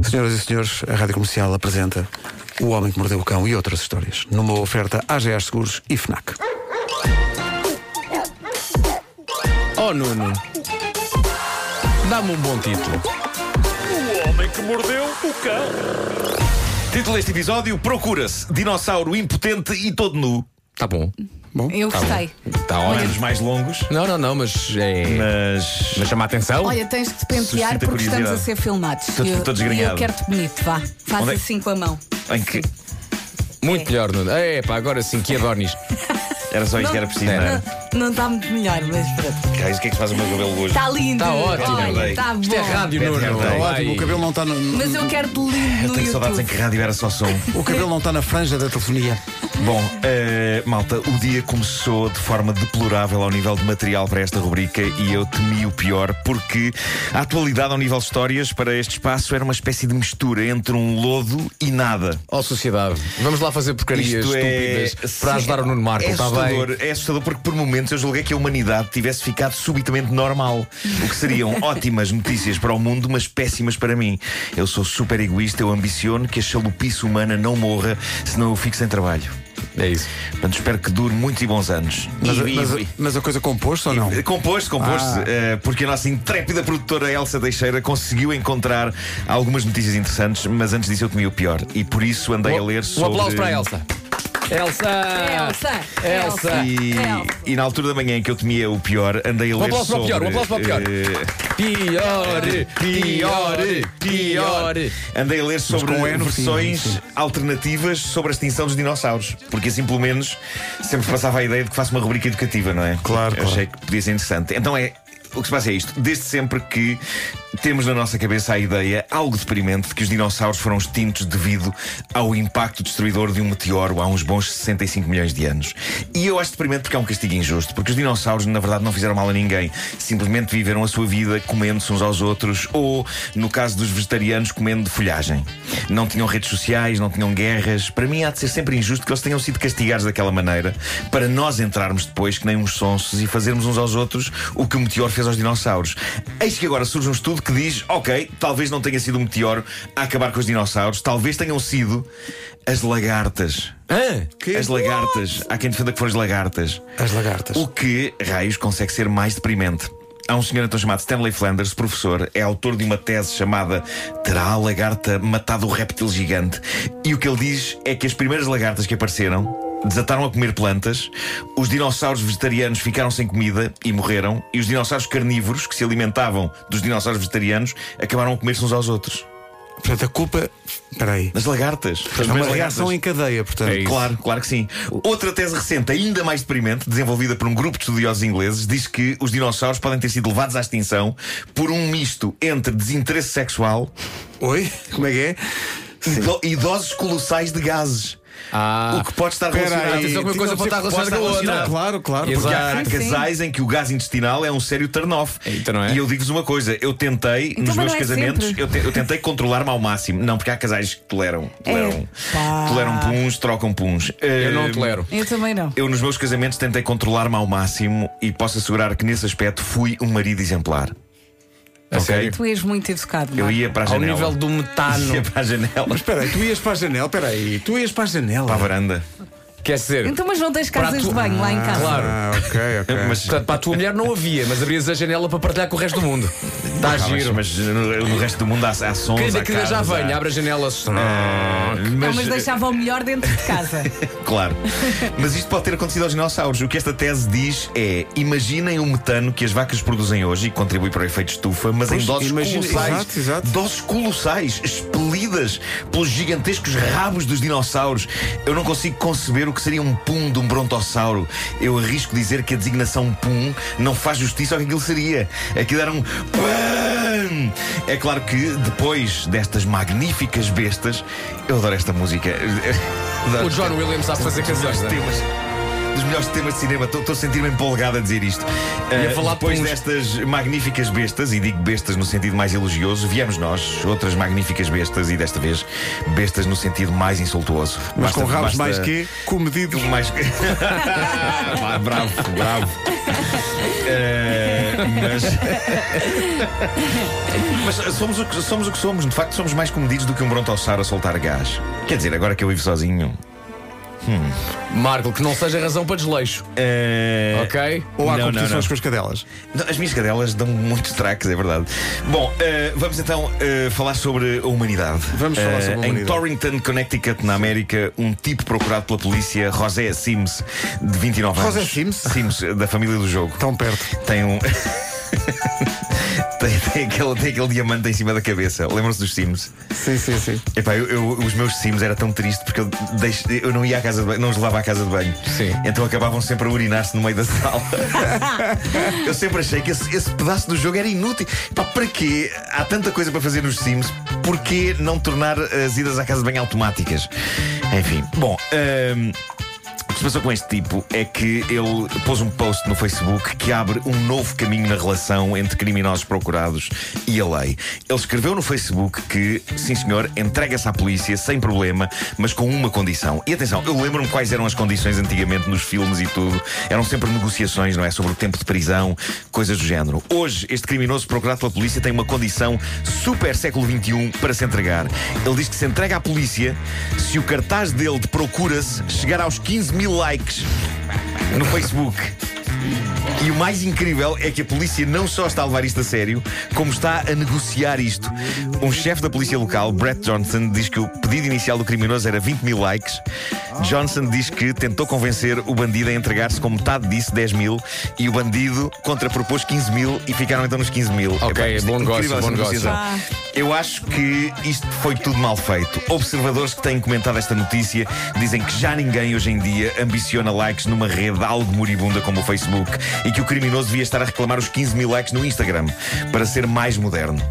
Senhoras e senhores, a Rádio Comercial apresenta O Homem que Mordeu o Cão e outras histórias, numa oferta AGA Seguros e FNAC. Oh Nuno, dá-me um bom título. O homem que mordeu o cão. Título deste episódio: Procura-se dinossauro impotente e todo nu. Tá bom. Eu gostei. Tá Olha, ótimo. dos mais longos, Não, não, não, mas é. mas. Mas chama a atenção. Olha, tens de te pentear Suscita porque estamos a curiosidade. ser filmados. Estou- E eu, estou e eu desgrenhado. quero-te bonito, vá. Faz Onde é- assim com a mão. Em que. Muito melhor, Nuno. É, pá, agora sim, que adornis. Era só isto que era preciso, não era? Não está muito melhor, mas pronto. Raios, o que é que se faz o meu cabelo hoje? Está lindo. Tá ótimo. Olha, está bom. Isto é rádio, Nuno. Vai. Ótimo, o cabelo não está no, Mas eu quero-te lindo Eu tenho saudades em que rádio era só som. o cabelo não está na franja da telefonia. Bom, eh, malta, o dia começou de forma deplorável ao nível de material para esta rubrica e eu temi o pior porque a atualidade ao nível de histórias para este espaço era uma espécie de mistura entre um lodo e nada. Ó, sociedade, vamos lá fazer porcarias Isto é- estúpidas para ajudar o Nuno Marco, é está bem? assustador, é assustador porque por momentos eu julguei que a humanidade tivesse ficado subitamente normal. O que seriam ótimas notícias para o mundo, mas péssimas para mim. Eu sou super egoísta, eu ambiciono que a chalupice humana não morra, senão eu fico sem trabalho. É isso. Portanto, espero que dure muitos e bons anos. Mas, E- mas- e- mas a coisa composto ou não? Composto, composto, Ah. eh, porque a nossa intrépida produtora Elsa Teixeira conseguiu encontrar algumas notícias interessantes, mas antes disso eu comi o pior. E por isso andei a ler Um sobre. aplauso para a Elsa. Elsa! Elsa! Elsa! E, Elsa. e na altura da manhã em que eu temia o pior, andei a ler aplauso para o sobre... pior, um aplauso para o pior. eh, Pior, pior, pior. Andei a ler sobre fim, versões sim. alternativas sobre a extinção dos dinossauros. Porque assim, pelo menos, sempre passava a ideia de que faço uma rubrica educativa, não é? Claro, Eu claro. achei que podia ser interessante. Então é. O que se passa é isto. Desde sempre que temos na nossa cabeça a ideia, algo deprimente, de que os dinossauros foram extintos devido ao impacto destruidor de um meteoro há uns bons 65 milhões de anos. E eu acho deprimente porque é um castigo injusto, porque os dinossauros, na verdade, não fizeram mal a ninguém. Simplesmente viveram a sua vida comendo-se uns aos outros, ou, no caso dos vegetarianos, comendo de folhagem. Não tinham redes sociais, não tinham guerras. Para mim, há de ser sempre injusto que eles tenham sido castigados daquela maneira, para nós entrarmos depois, que nem uns sonsos, e fazermos uns aos outros o que o meteoro fez aos dinossauros. Eis que agora surge um estudo que diz: ok, talvez não tenha sido o meteoro a acabar com os dinossauros, talvez tenham sido as lagartas. Hã? As lagartas. Há quem defenda que foram as lagartas. As lagartas. O que, raios, consegue ser mais deprimente. Há um senhor então chamado Stanley Flanders, professor, é autor de uma tese chamada Terá a lagarta matado o réptil gigante? E o que ele diz é que as primeiras lagartas que apareceram desataram a comer plantas, os dinossauros vegetarianos ficaram sem comida e morreram, e os dinossauros carnívoros, que se alimentavam dos dinossauros vegetarianos, acabaram a comer-se uns aos outros. Portanto, a culpa. Espera aí. Das lagartas. Das É uma reação em cadeia, portanto. É. Claro, claro que sim. Outra tese recente, ainda mais deprimente, desenvolvida por um grupo de estudiosos ingleses, diz que os dinossauros podem ter sido levados à extinção por um misto entre desinteresse sexual Oi? Como é que é? e e doses colossais de gases. Ah, o que pode estar relacionado. aí. atenção uma coisa pode estar relacionada com a outra. relacionado. Claro, claro. Exato. Porque há Sim, sim. casais em que o gás intestinal é um sério turn-off. Então é? E eu digo-vos uma coisa: eu tentei, Então, nos meus é casamentos, eu, te- eu tentei controlar-me ao máximo. Não, porque há casais que toleram. Toleram, Epá. toleram puns, trocam puns. eu não Eh, tolero. Eu também não. Eu, nos meus casamentos, tentei controlar-me ao máximo e posso assegurar que, nesse aspecto, fui um marido exemplar. A Ok? sério? Tu és muito educado. Eu Marco. ia para a Ao janela. nível do metano. Ia para a janela, Mas espera aí, tu ias para a janela, espera aí. Tu ias para a janela. para a varanda. Quer dizer, Então, mas não tens casas tu- de banho lá em casa. claro. Ah, ok, ok. Mas, portanto, para a tua mulher não havia, mas abrias a janela para partilhar com o resto do mundo. Está Ah, mas, giro. mas no, no resto do mundo há, há sons. Querida, há querida, já venho, há- abre a janela. Ah, Não, mas deixava o melhor dentro de casa. Claro. Mas isto pode ter acontecido aos dinossauros. O que esta tese diz é: imaginem o metano que as vacas produzem hoje e que contribui para o efeito estufa, mas Pois, em doses imagina- colossais. exato, exato. Doses colossais, expelidas pelos gigantescos rabos dos dinossauros. Eu não consigo conceber o que seria um pum de um brontossauro. Eu arrisco dizer que a designação pum não faz justiça ao que aquilo seria. Aquilo era um. É claro que depois destas magníficas bestas, eu adoro esta música. O John Williams sabe fazer canções. é? temas. Dos melhores temas de cinema, estou a sentir-me empolgado a dizer isto. Ia Uh, falar depois de uns- destas magníficas bestas, e digo bestas no sentido mais elogioso, viemos nós, outras magníficas bestas, e desta vez bestas no sentido mais insultuoso. Mas Basta- com rabos basta- mais que comedidos. mais. Bravo, bravo. Eh, Mas. Mas somos o, que, somos o que somos. De facto, somos mais comedidos do que um brontossauro a soltar gás. Quer dizer, agora que eu vivo sozinho. Marco, que não seja razão para desleixo. eh, Ok? Ou há Não, não, competições não. com as cadelas? Não, As minhas cadelas dão muitos traques, é verdade. Bom, eh, vamos então eh, falar sobre a humanidade. Vamos falar sobre a Em humanidade. Torrington, Connecticut, na América, um tipo procurado pela polícia, José Sims, de 29 José anos. Sims? Sims, da família do jogo. Tão perto. Tem um. tem, tem aquele, tem aquele diamante em cima da cabeça. Lembram-se dos Sims? Sim, sim, sim. Epá, eu, eu- os meus Sims era tão triste porque eu, deixo- eu não ia à casa de banho, não os levava à casa de banho. Sim. Então acabavam sempre a urinar-se no meio da sala. eu sempre achei que esse, esse pedaço do jogo era inútil. Epá, para quê? Há tanta coisa para fazer nos Sims, porquê não tornar as idas à casa de banho automáticas? Enfim, bom. hum, se passou com este tipo é que ele pôs um post no Facebook que abre um novo caminho na relação entre criminosos procurados e a lei. Ele escreveu no Facebook que, sim senhor, entrega-se à polícia sem problema, mas com uma condição. E atenção, eu lembro-me quais eram as condições antigamente nos filmes e tudo. Eram sempre negociações, não é? Sobre o tempo de prisão, coisas do género. Hoje, este criminoso procurado pela polícia tem uma condição super século XXI para se entregar. Ele diz que se entrega à polícia se o cartaz dele de procura-se chegar aos 15 mil likes no Facebook. E o mais incrível é que a polícia não só está a levar isto a sério, como está a negociar isto. Um chefe da polícia local, Brett Johnson, diz que o pedido inicial do criminoso era 20 mil likes. Johnson diz que tentou convencer o bandido a entregar-se com metade disso, 10 mil, e o bandido contrapropôs 15 mil e ficaram então nos 15 mil. Ok, Epá, isto bom é negócio, bom negócio. negociação. Eu acho que isto foi tudo mal feito. Observadores que têm comentado esta notícia dizem que já ninguém hoje em dia ambiciona likes numa rede algo moribunda como o Facebook e que o criminoso devia estar a reclamar os 15 mil likes no Instagram para ser mais moderno.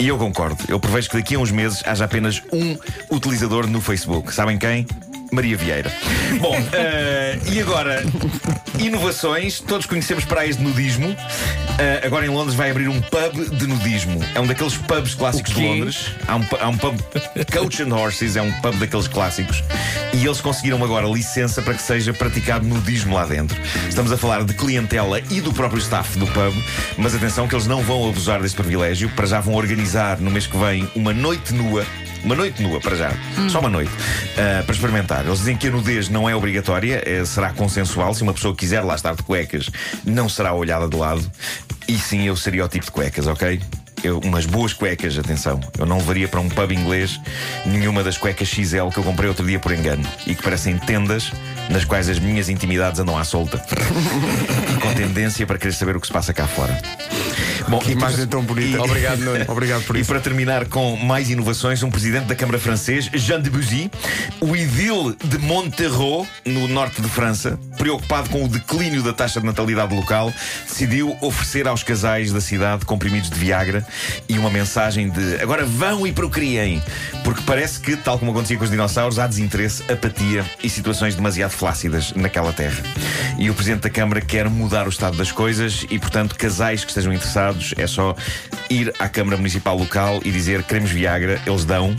E eu concordo. Eu prevejo que daqui a uns meses haja apenas um utilizador no Facebook. Sabem quem? Maria Vieira. Bom, eh, e agora, inovações. Todos conhecemos praias de nudismo. Eh, agora em Londres vai abrir um pub de nudismo. É um daqueles pubs clássicos de? Londres. Há um, há um pub Coach and Horses, é um pub daqueles clássicos. E eles conseguiram agora licença para que seja praticado nudismo lá dentro. Estamos a falar de clientela e do próprio staff do pub, mas atenção que eles não vão abusar desse privilégio. Para já vão organizar no mês que vem uma noite nua. Uma noite nua, para já. Só uma noite. ah, para experimentar. Eles dizem que a nudez não é obrigatória, eh, será consensual. Se uma pessoa quiser lá estar de cuecas, não será olhada de lado. E sim, eu seria o tipo de cuecas, ok? Eu, umas boas cuecas, atenção. Eu não levaria para um pub inglês nenhuma das cuecas XL que eu comprei outro dia por engano e que parecem tendas nas quais as minhas intimidades andam à solta. com tendência para querer saber o que se passa cá fora. Bom, Que e imagem tão bonita. Obrigado, Nuno. Obrigado por e isso. para terminar com mais inovações, um presidente da Câmara francês, Jean Debussy, o idil de Monterreau, no norte de França, preocupado com o declínio da taxa de natalidade local, decidiu oferecer aos casais da cidade comprimidos de Viagra e uma mensagem de agora vão e procriem, porque parece que, tal como acontecia com os dinossauros, há desinteresse, apatia e situações demasiado flácidas naquela terra. E o presidente da Câmara quer mudar o estado das coisas e, portanto, casais que estejam interessados é só ir à Câmara Municipal local e dizer queremos Viagra, eles dão.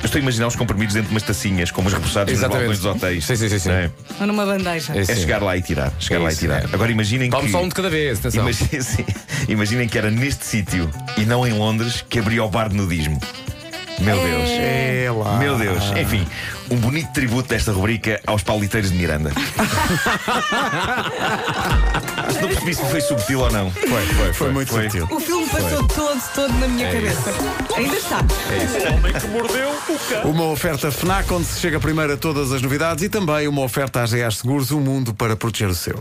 Eu estou a imaginar os comprimidos dentro de umas tacinhas, como os repousados nos balcões dos hotéis. Sim, sim, sim, sim. É, Ou numa bandeja. É é chegar lá e tirar. Chegar lá e Isso, tirar. é. Agora imaginem Tome que. só um de cada vez, atenção. Imaginem, sim, imaginem que era neste sítio e não em Londres que abria o bar de nudismo. Meu Deus. É lá. Meu Deus. Enfim, um bonito tributo desta rubrica aos pauliteiros de Miranda. não percebi se foi subtil ou não. Foi, foi, Foi muito foi. sutil. O filme passou todo, todo na minha cabeça. Ainda está. O homem que mordeu o cão. Uma oferta FNAC onde se chega primeiro a todas as novidades e também uma oferta AGA Seguros, um mundo para proteger o seu.